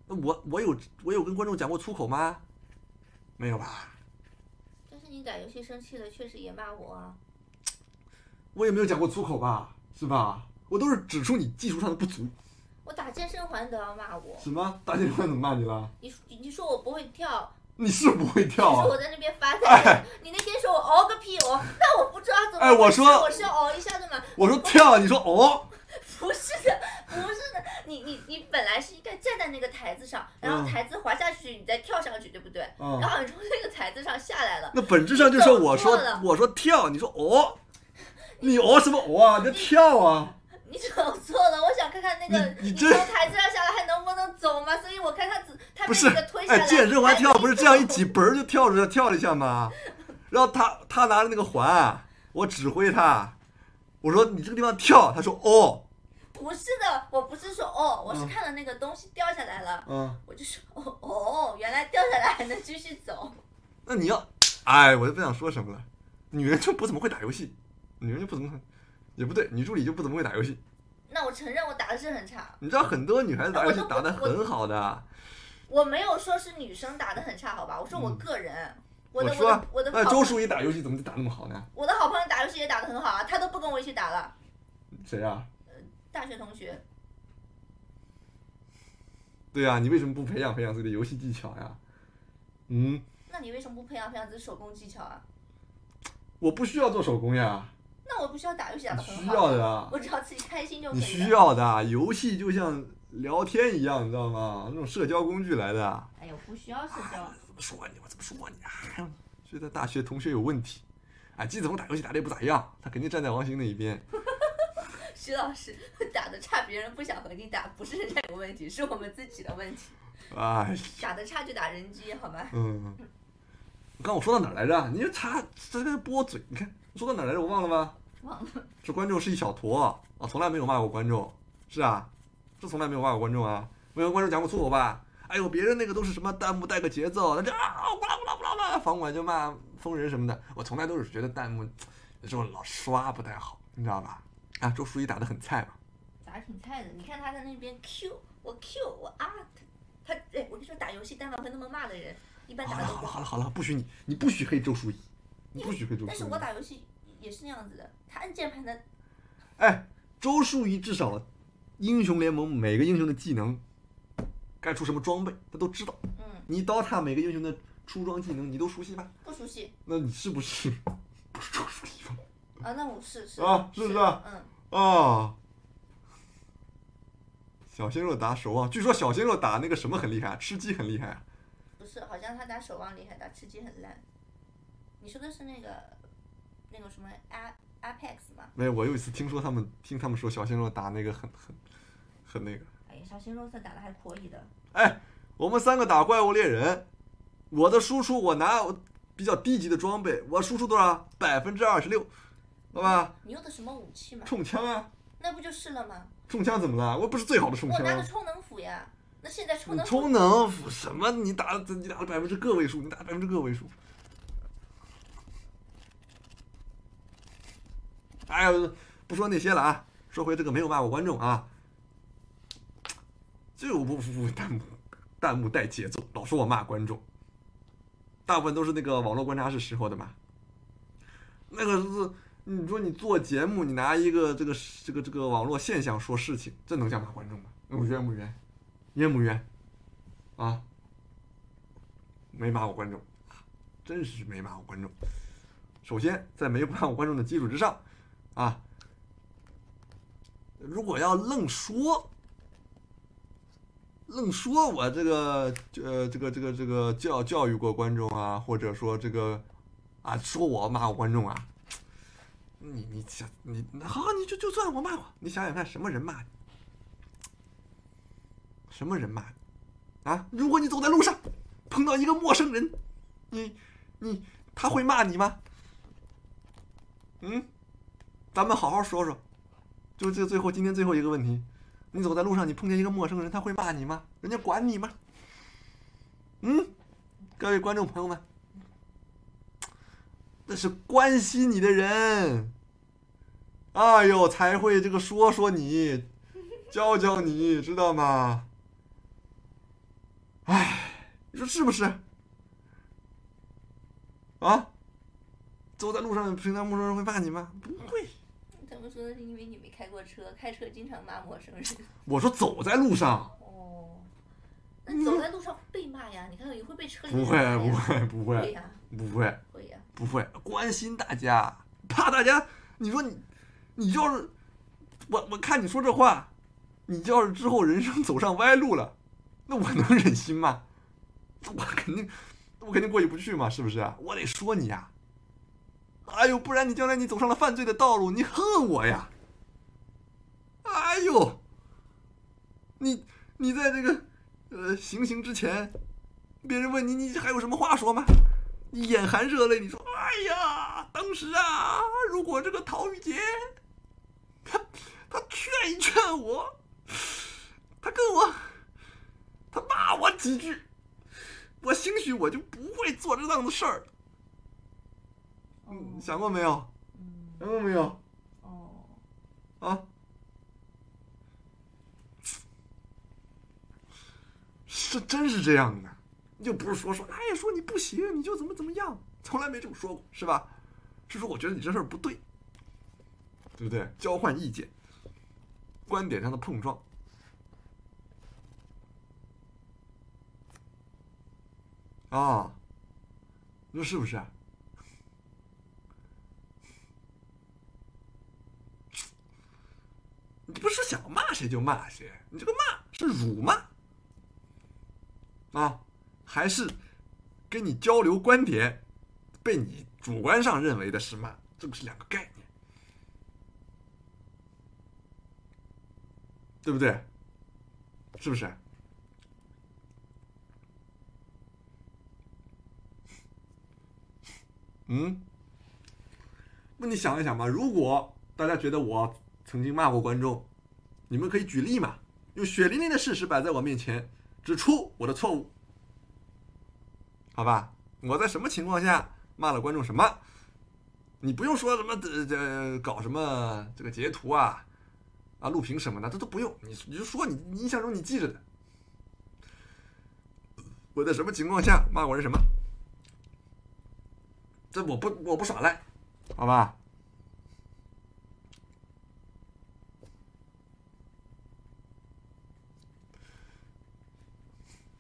那我我有我有跟观众讲过粗口吗？没有吧？但是你打游戏生气了，确实也骂我啊。我也没有讲过粗口吧？是吧？我都是指出你技术上的不足。我打健身环都要骂我，什么？打健身环怎么骂你了？你说你说我不会跳，你是不会跳啊说我？在那边发哎呆，你那天说我熬个屁熬，但我不知道怎么哎我说我是要熬一下的嘛，我说跳，你说哦。不是的，不是的，你你你本来是应该站在那个台子上，然后嗯台子滑下去，你再跳上去，对不对？嗯然后你从那个台子上下来了，那本质上就是我说我说跳，你说哦，你哦什么哦啊？你就跳啊！你走错了，我想看看那个你从台子上下来还能不能走嘛，所以我看他只他被那个推，下来。哎，健身环跳不是这样一挤。嘣儿就跳出来跳了一下吗？然后他他拿着那个环，我指挥他，我说你这个地方跳，他说哦，不是的，我不是说哦，我是嗯看了那个东西掉下来了，嗯，我就说哦哦，原来掉下来还能继续走。那你要，哎，我就不想说什么了，女人就不怎么会打游戏，女人就不怎么，也不对，女助理就不怎么会打游戏。那我承认我打的是很差，你知道很多女孩子打游戏打的很好的，我没有说是女生打的很差，好吧？我说我嗯个人，我我的我说的我的那周好淑怡打游戏怎么就打那么好呢？我的好朋友打游戏也打得很好啊，他都不跟我一起打了。谁啊？呃大学同学，对呀、你为什么不培养培养自己的游戏技巧呀？嗯，那你为什么不培养培养自己手工技巧啊？我不需要做手工呀，那我不需要打游戏打你得很好，需要的啊。我只要自己开心就可以。你需要的，游戏就像聊天一样，你知道吗？那种社交工具来的。哎呦，不需要社交。怎么说你？我怎么说你？哎呦，觉得大学同学有问题。哎，季子峰打游戏打的也不咋样，他肯定站在王鑫那一边。徐老师打的差，别人不想和你打，不是人家有问题，是我们自己的问题。哎，打的差就打人机，好吗？嗯，刚我说到哪儿来着？你就插这个拨嘴，你看说到哪儿来着？我忘了吗？忘了。这观众是一小坨啊，从来没有骂过观众，是啊，这从来没有骂过观众啊，没有观众讲过粗口吧？哎呦，别人那个都是什么弹幕带个节奏，那就啊呜啦呜啦呜啦呜啦，房管就骂疯人什么的，我从来都是觉得弹幕有时候老刷不太好，你知道吧？啊，周淑怡打得很菜嘛，打得挺菜的，你看他在那边 Q 我 Q 我啊，他哎，我跟你说打游戏但凡会那么骂的人，一般好打的好了好了好了好了，不许你你不许黑周淑怡，你不许黑周淑怡但是我。打游戏也是那样子的，他按键盘的，哎，周树一至少英雄联盟每个英雄的技能该出什么装备，他都知道。嗯，你 DOTA 每个英雄的出装技能你都熟悉吧？不熟悉那你是不是 不是周树一吗？啊，那我是是啊是不是啊嗯，啊，小鲜肉打守望，据说小鲜肉打那个什么很厉害，吃鸡很厉害啊。不是，好像他打守望厉害，打吃鸡很烂。你说的是那个那个什么 A Apex 吗？没有，我有一次听说他们听他们说小鲜肉打那个很很很那个。哎呀，小鲜肉算打的还可以的。哎，我们三个打怪物猎人，我的输出我拿我比较低级的装备，我输出多少？百分之二十六，好吧？你用的什么武器嘛？冲枪啊！那不就是了吗？冲枪怎么了？我不是最好的冲枪啊！我拿的充能斧呀。那现在充能斧充能斧什么？你打了你打了百分之个位数，你打百分之个位数。哎呦，不说那些了啊，说回这个没有骂过观众啊，就不服弹幕，弹幕带节奏，老说我骂观众，大部分都是那个网络观察室时候的嘛。那个是，你说你做节目，你拿一个这个这个这个网络现象说事情，这能叫骂观众吗？我冤不冤？冤不冤？啊？没骂过观众，真是没骂过观众。首先，在没骂过观众的基础之上，啊，如果要愣说，愣说我这个呃这个这个这个教教育过观众啊，或者说这个啊说我骂我观众啊，你你想你好，你就就算我骂过，你想想看，什么人骂你？什么人骂你？啊？如果你走在路上碰到一个陌生人，你你他会骂你吗？嗯，咱们好好说说。就这最后今天最后一个问题，你走在路上，你碰见一个陌生人，他会骂你吗？人家管你吗？嗯，各位观众朋友们，那是关心你的人，哎呦，才会这个说说你，教教你，知道吗？哎，你说是不是？啊？走在路上，平常陌生人会骂你吗？不会。他们说的是因为你没开过车，开车经常骂陌生人。我说走在路上，哦，那你走在路上被骂呀？你看你会被车里不会，不会，不会会，呀，不会，会呀。不会，关心大家，怕大家。你说你，你要是，我我看你说这话，你要是之后人生走上歪路了，那我能忍心吗？我肯定，我肯定过意不去嘛，是不是啊？我得说你呀。哎呦，不然你将来你走上了犯罪的道路，你恨我呀！哎呦，你你在这个呃行刑之前，别人问你，你还有什么话说吗？你眼含热泪，你说：“哎呀，当时啊，如果这个陶宇杰，他他劝一劝我，他跟我，他骂我几句，我兴许我就不会做这档子事儿。”嗯，想过没有？嗯，想过没有？哦，啊？是真是这样的，又不是说说，哎呀，说你不行，你就怎么怎么样，从来没这么说过，是吧？是说我觉得你这事儿不对，对不对？交换意见，观点上的碰撞。啊，你说是不是啊？你不是想骂谁就骂谁，你这个骂是辱骂啊，还是跟你交流观点，被你主观上认为的是骂，这个是两个概念，对不对？是不是？嗯，那你想一想吧，如果大家觉得我曾经骂过观众，你们可以举例嘛，用血淋淋的事实摆在我面前，指出我的错误，好吧？我在什么情况下骂了观众什么？你不用说什么这这搞什么这个截图啊啊录屏什么的，这都不用，你你就说你你印象中你记着的，我在什么情况下骂过人什么？这我不我不耍赖，好吧？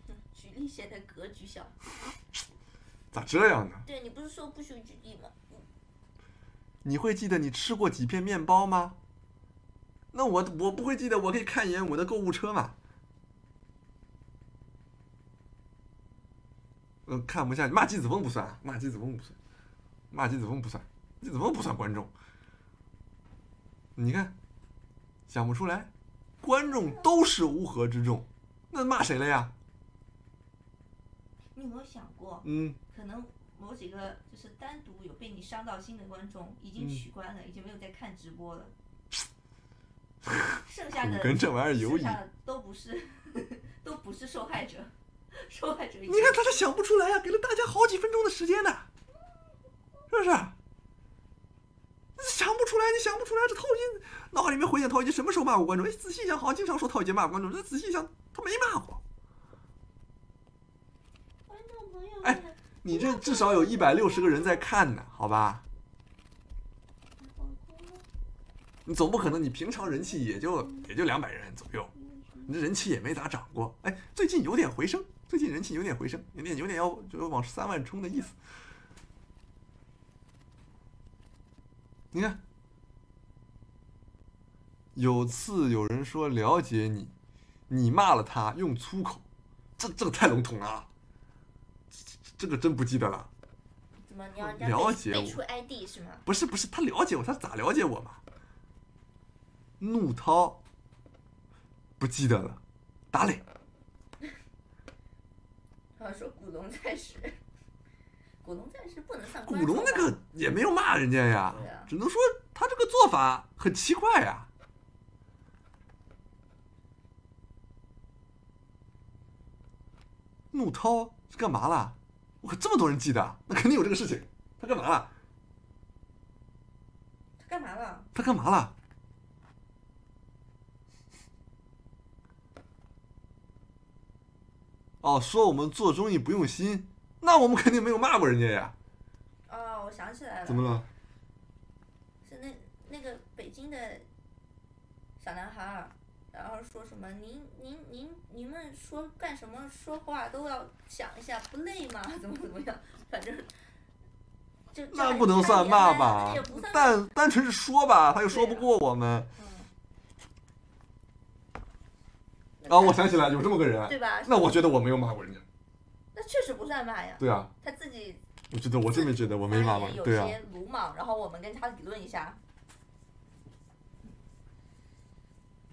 嗯举例显得格局小。咋这样呢？对你不是说不许举例吗？你会记得你吃过几片面包吗？那我我不会记得，我可以看一眼我的购物车嘛。呃，看不下去，骂季子峰不算啊，骂季子峰不算，骂季子峰不算，季子峰不算观众。你看，想不出来，观众都是乌合之众，那骂谁了呀？你有没有想过，嗯，可能某几个就是单独有被你伤到心的观众已经嗯取关了，已经没有在看直播了，剩下的跟这玩意儿有瘾。剩下的都不是都不是受害者，受害者你看他，是想不出来呀、给了大家好几分钟的时间呢，是不是？想不出来，你想不出来，这陶杰脑海里面回想陶杰什么时候骂过观众？哎，仔细想，好像经常说陶杰骂过观众，这仔细想，他没骂过。哎，你这至少有一百六十个人在看呢，好吧？你总不可能你平常人气也就也就两百人左右，你这人气也没咋涨过。哎，最近有点回升，最近人气有点回升，有点有点要就要往三万冲的意思。你看，有次有人说了解你，你骂了他用粗口，这这个太笼统了啊，这个真不记得了。怎么你要人家了解我出 ID 是吗？不是不是，他了解我，他咋了解我嘛？怒涛不记得了，打脸。他说古龙在时，古龙不能算古龙那个也没有骂人家呀啊，只能说他这个做法很奇怪呀。怒涛是干嘛了？我，这么多人记得，那肯定有这个事情。他干嘛了？他干嘛了？他干嘛了？哦，说我们做综艺不用心，那我们肯定没有骂过人家呀。哦，我想起来了，怎么了？是那那个北京的小男孩儿，然后说什么您您您你们说干什么说话都要想一下，不累吗？怎么怎么样？反正就那不能算骂吧也不算？骂。单单纯是说吧，他又说不过我们。嗯。啊，我想起来有这么个人，对吧？那我觉得我没有骂过人家。那确实不算骂呀，对啊，他自己我觉得我真没觉得我没骂过对啊，些鲁莽，然后我们跟他理论一下。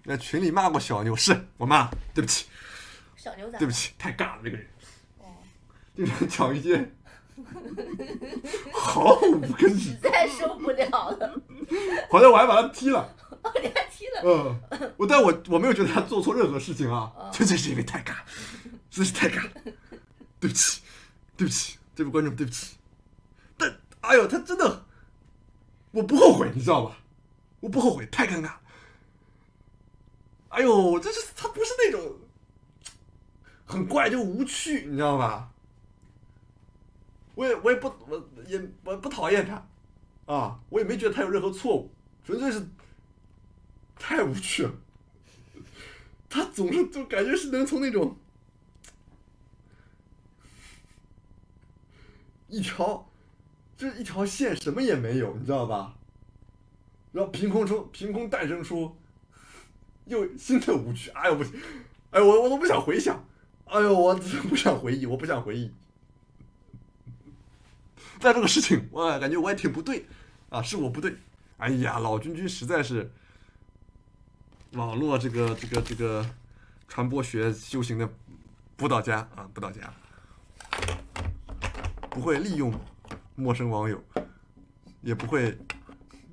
在群里骂过小牛，是我骂，对不起，小牛仔，对不起，太尬了这个人，哦，经常讲一些毫无根据实。在受不了了，好在我还把他踢了，哦，你还踢了，嗯，我但我我没有觉得他做错任何事情啊，嗯纯粹是因为太尬，真是太尬，对不起，对不起，这位观众对不起，但哎呦，他真的，我不后悔，你知道吧？我不后悔，太尴尬了。哎呦，这是他不是那种很怪就无趣，你知道吧？我也我也不我也我不讨厌他，啊，我也没觉得他有任何错误，纯粹是太无趣了。他总是就感觉是能从那种一条就是一条线，什么也没有，你知道吧？然后凭空出凭空诞生出又新的舞曲，哎呦不行，哎我我都不想回想，哎呦我真不想回忆，我不想回忆。但这个事情我感觉我也挺不对，啊，是我不对。哎呀，老君君实在是网络这个这个这个传播学修行的辅导家啊，辅导家，不会利用陌生网友，也不会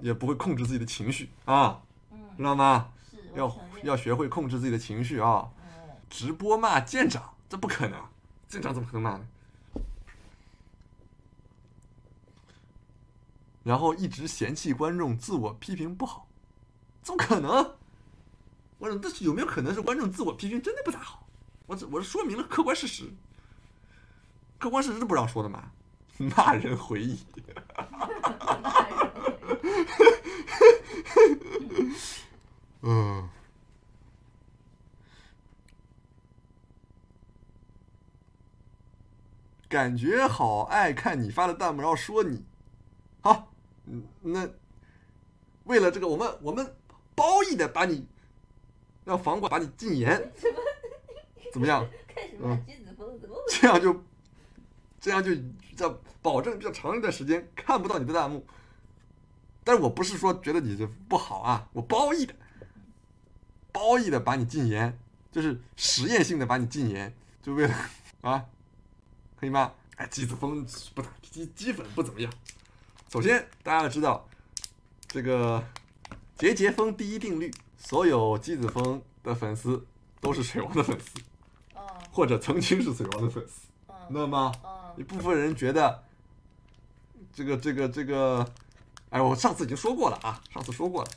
也不会控制自己的情绪啊，嗯，知道吗？要，要学会控制自己的情绪啊！嗯，直播骂舰长，这不可能，舰长怎么可能骂呢？然后一直嫌弃观众自我批评不好，怎么可能？我说，这是有没有可能是观众自我批评真的不咋好？我只我是说明了客观事实，客观事实是不让说的嘛？骂人回忆，嗯。感觉好爱看你发的弹幕，然后说你，好，嗯，那为了这个，我们我们褒义的把你让房管把你禁言，怎么样？看什么机子风怎么回事？这样就这样就叫保证比较长一段时间看不到你的弹幕。但是我不是说觉得你这不好啊，我褒义的，褒义的把你禁言，就是实验性的把你禁言，就为了啊，可以吗？哎，机子风不咋机基本不怎么样。首先大家要知道，这个节节风第一定律，所有机子风的粉丝都是水王的粉丝，嗯或者曾经是水王的粉丝。嗯那么嗯一部分人觉得，这个这个这个，哎，我上次已经说过了啊，上次说过了，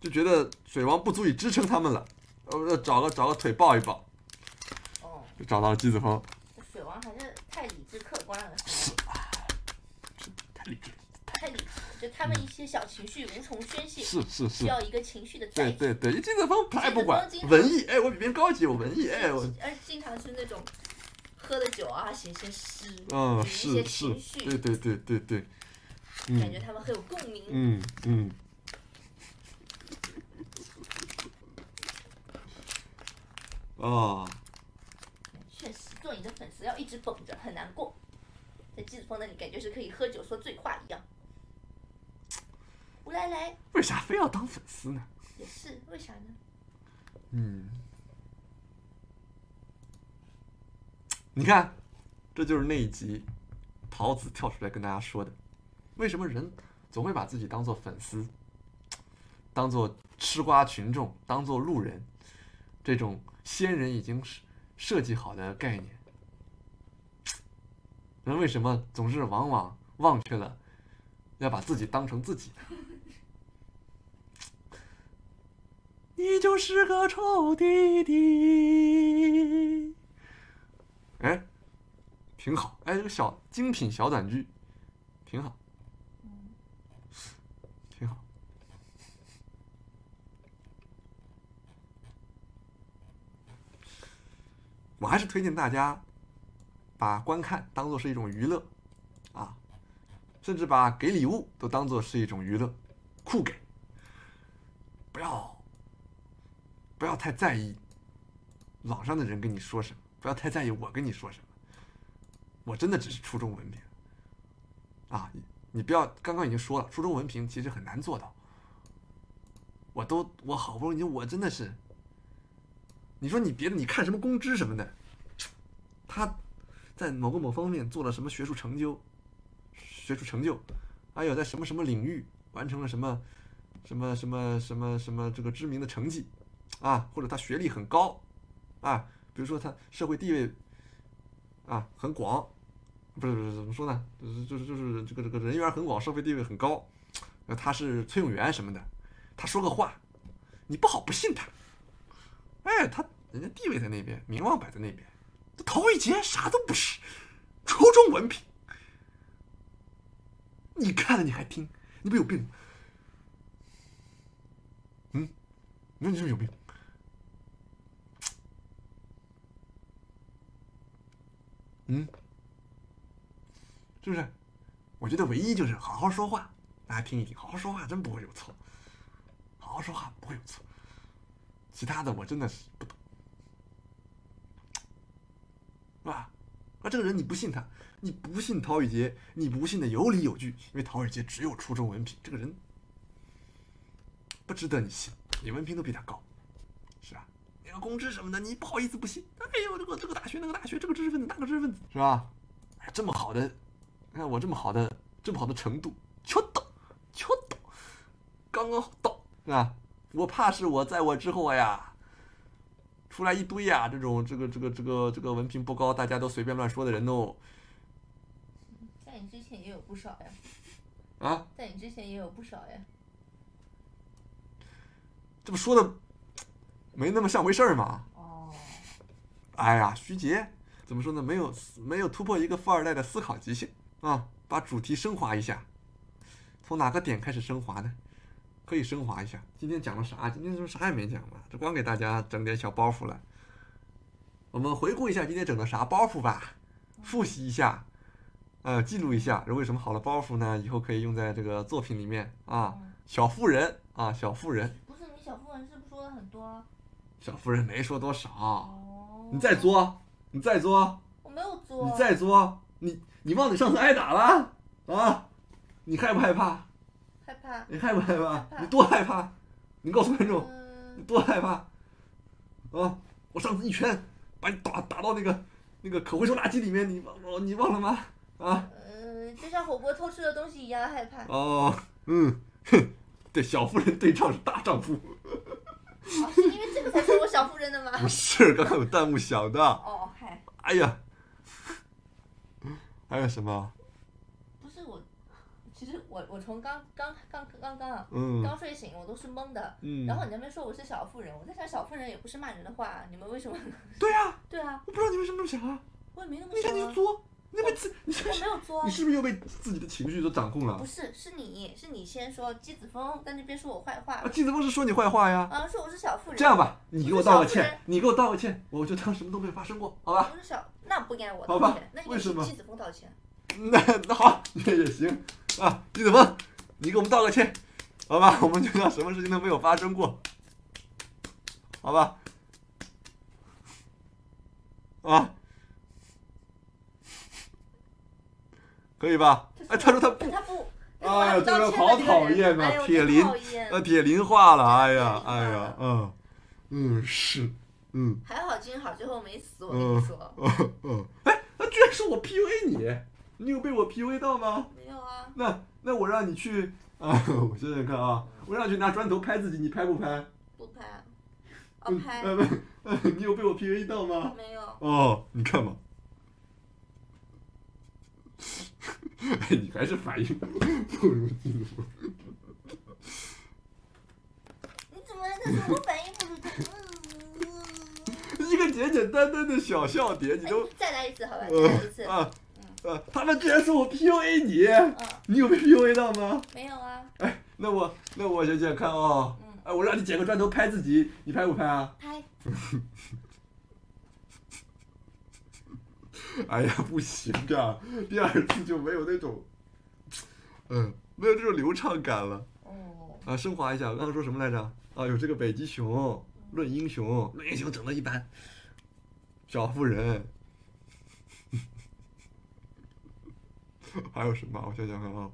就觉得水王不足以支撑他们了，呃，找个找个腿抱一抱，哦，就找到了机子峰，水王还是太理智客观了，是吗太理智，太理智，就他们一些小情绪无从宣泄，是是是，需要一个情绪的。对对对，机子峰他也不管文艺，哎，我比别人高级，我文艺，哎，我，而经常是那种喝的酒啊，写些诗，嗯，有一些是是。情，绪，对对对对对，感觉嗯他们很有共鸣。嗯嗯。啊，确实，做你的粉丝要一直绷着，很难过。在季子峰那里，感觉是可以喝酒说醉话一样。吴来来为啥非要当粉丝呢？也是，为啥呢？嗯，你看，这就是那一集桃子跳出来跟大家说的，为什么人总会把自己当做粉丝，当做吃瓜群众，当做路人，这种先人已经设设计好的概念，人为什么总是往往忘却了要把自己当成自己呢？你就是个臭弟弟。哎，挺好。哎，这个小精品小短剧，挺好，我还是推荐大家把观看当做是一种娱乐，啊，甚至把给礼物都当做是一种娱乐，酷给。不要不要太在意网上的人跟你说什么，不要太在意我跟你说什么。我真的只是初中文凭啊！你不要刚刚已经说了，初中文凭其实很难做到我都我好不容易，我真的是，你说你别的，你看什么公知什么的，他在某个某方面做了什么学术成就，学术成就，还有在什么什么领域完成了什么什么什么什么什么这个知名的成绩，啊，或者他学历很高，啊，比如说他社会地位啊很广，不是不是怎么说呢？就是就是就是这个这个人缘很广，社会地位很高，他是崔永元什么的，他说个话，你不好不信他，哎，他人家地位在那边，名望摆在那边，这陶宇杰啥都不是，初中文凭，你看了你还听，你不有病？嗯，那你是不是有病？嗯，是不是？我觉得唯一就是好好说话，大家听一听，好好说话真不会有错，好好说话不会有错，其他的我真的是不懂，是吧？啊，这个人你不信他，你不信陶宇杰，你不信的有理有据，因为陶宇杰只有初中文凭，这个人不值得你信，你文凭都比他高，是吧？你要公知什么的，你不好意思不信。哎呦，这个这个大学那个大学，这个知识分子那个知识分子，是吧？哎，这么好的，你看我这么好的这么好的程度，巧到巧到，刚刚好到，是吧？我怕是我在我之后呀，出来一堆呀，这种这个这个这个这个文凭不高，大家都随便乱说的人哦，在你之前也有不少呀，啊，在你之前也有不少呀。这不说的没那么像回事儿吗？哦，哎呀，徐杰怎么说呢？没有没有突破一个富二代的思考极限啊！把主题升华一下，从哪个点开始升华呢？可以升华一下。今天讲了啥？今天是不是啥也没讲嘛？这光给大家整点小包袱了。我们回顾一下今天整的啥包袱吧，复习一下，呃，记录一下。如果有什么好的包袱呢，以后可以用在这个作品里面啊。嗯小妇人啊，小妇人，不是你小妇人是不是说了很多？小妇人没说多少。哦，你再，作，你再作。我没有作。你再作，你你忘你上次挨打了啊？你害不害怕？害怕？你害不害怕你多害怕？你告诉观众，你嗯，多害怕？啊！我上次一拳把你打打到那个那个可回收垃圾里面，你忘忘你忘了吗？啊？嗯，就像火锅偷吃的东西一样害怕。哦，嗯，哼，对，小妇人对仗是大丈夫，哦，是因为这个才是我小妇人的吗？不是？刚刚有弹幕想的。哦，嗨，哎呀，还有什么？实我我从刚刚刚刚刚啊，嗯刚睡醒，我都是懵的。嗯，然后你那边说我是小妇人，我在想小妇人也不是骂人的话，你们为什么？对呀、对啊，我不知道你为什么那么想啊。我也没那么你看想啊，你作，你被自，你是不我是没有作啊你。是不是又被自己的情绪都掌控了不？是，是你是你先说姬子峰在那边说我坏话啊，，季子峰是说你坏话呀。啊，说我是小妇人。这样，吧，你给我道个歉，你给我道个歉，我就当什么都没有发生过，好吧？不是小，那不应该我好吧道歉，那应该为什么是姬子峰道歉。那那好，那也行 啊。季子峰，你给我们道个歉，好吧？我们就当什么事情都没有发生过，好吧？啊，可以吧？哎，他说他不，他不，哎呀，这个个好讨厌啊，铁林，呃，铁林化了，哎呀，哎呀，嗯，嗯，是，嗯。还好金好最后没死，我跟你说。嗯嗯，哎，那居然是我 PUA 你，你有被我 PUA 到吗？没有啊，那那我让你去啊，我想想看啊，我让你去拿砖头拍自己，你拍不拍？不拍啊。哦嗯拍，呃不呃你有被我 PUA 到吗？没有。哦，你看嘛，哎，你还是反应不如记录。你怎么还在说我反应不如嗯？一个简简单单的小笑点，你都哎再来一次好吧，再来一次。呃啊呃，他们居然说我 PUA 你，嗯，你有被 PUA 到吗？没有啊，哎，那我那我想想看哦，嗯，哎，我让你捡个砖头拍自己，你拍不拍啊？拍。哎呀，不行啊，第二次就没有那种，嗯，没有这种流畅感了哦，啊。升华一下，我刚刚说什么来着？啊，有这个北极熊，论英雄，论英雄整的一般，小妇人，还有什么？我想想看啊。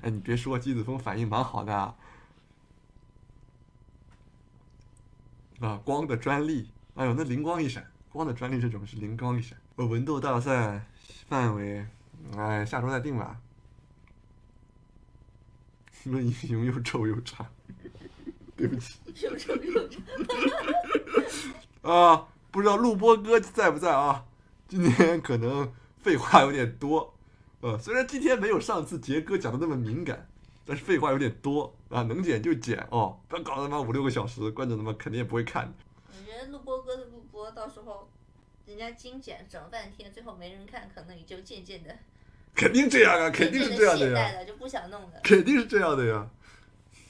哎，你别说，季子峰反应蛮好的啊。啊，光的专利，哎呦，那灵光一闪，光的专利这种是灵光一闪。呃，文斗大赛范围，哎，下周再定吧。论英雄又臭又差，对不起。又臭又差。啊，不知道录播哥在不在啊？今天可能废话有点多，呃，虽然今天没有上次杰哥讲的那么敏感，但是废话有点多啊，能剪就剪哦，不要搞他妈五六个小时，观众他妈肯定也不会看。我觉得录播哥的录播到时候，人家精简整半天，最后没人看，可能也就渐渐的。肯定这样啊，肯定是这样的呀，就不想弄了。肯定是这样的呀。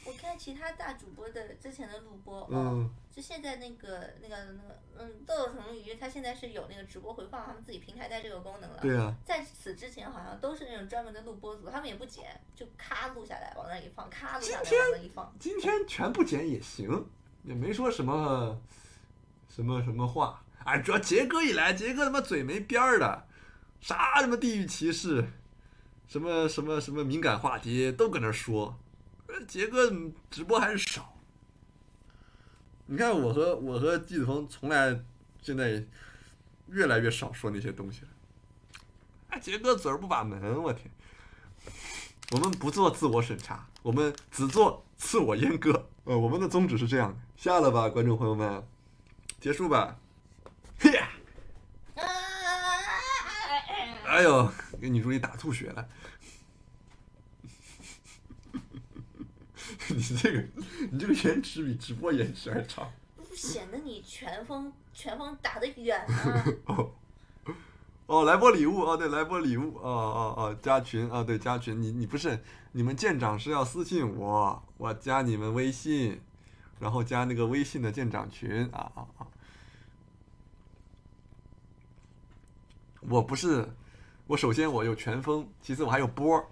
我看其他大主播的之前的录播，嗯，就现在那个那个那个，嗯，豆豆成鱼，他现在是有那个直播回放，他们自己平台带这个功能了。对啊。在此之前，好像都是那种专门的录播组，他们也不剪，就咔录下来往那一放，咔录下来往那一放。今天全部剪也行，也没说什么什么什么话。哎，主要杰哥一来，杰哥他妈嘴没边儿的。啥什么地域歧视，什么什么什么敏感话题都搁那说，杰哥直播还是少。你看我和我和季子峰从来现在越来越少说那些东西了。哎，杰哥嘴儿不把门，我天！我们不做自我审查，我们只做自我阉割。呃，我们的宗旨是这样的。下了吧，观众朋友们，结束吧。嘿。哎呦，给女助理打吐血了！你这个，你这个延迟比直播延迟还长。不显得你拳风拳风打得远吗？哦，哦，来波礼物哦，对，来波礼物哦哦哦，加群啊，对，加群，你你不是你们舰长是要私信我，我加你们微信，然后加那个微信的舰长群啊啊啊！我不是。我首先我有拳风，其次我还有波。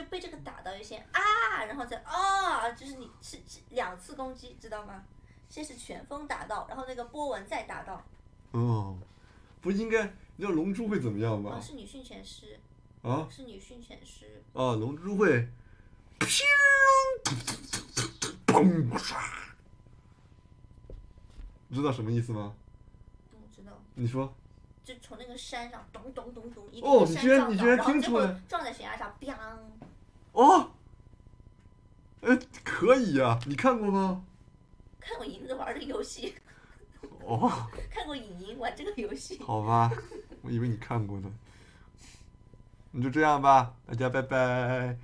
就被这个打到一些啊，然后再啊，就是你是是两次攻击，知道吗？先是拳风打到，然后那个波纹再打到。哦，不应该，你知道龙珠会怎么样吗？是女训犬师。啊？是女训犬师。啊，龙珠会，砰，砰唰，你知道什么意思吗知道？你说，就从那个山上咚咚咚咚，一个山撞到，然后结果撞在悬崖上，砰！哦，哎，可以呀，你看过吗？看过银子玩的游戏。哦。看过影音玩这个游戏。好吧，我以为你看过呢。那就这样吧，大家拜拜。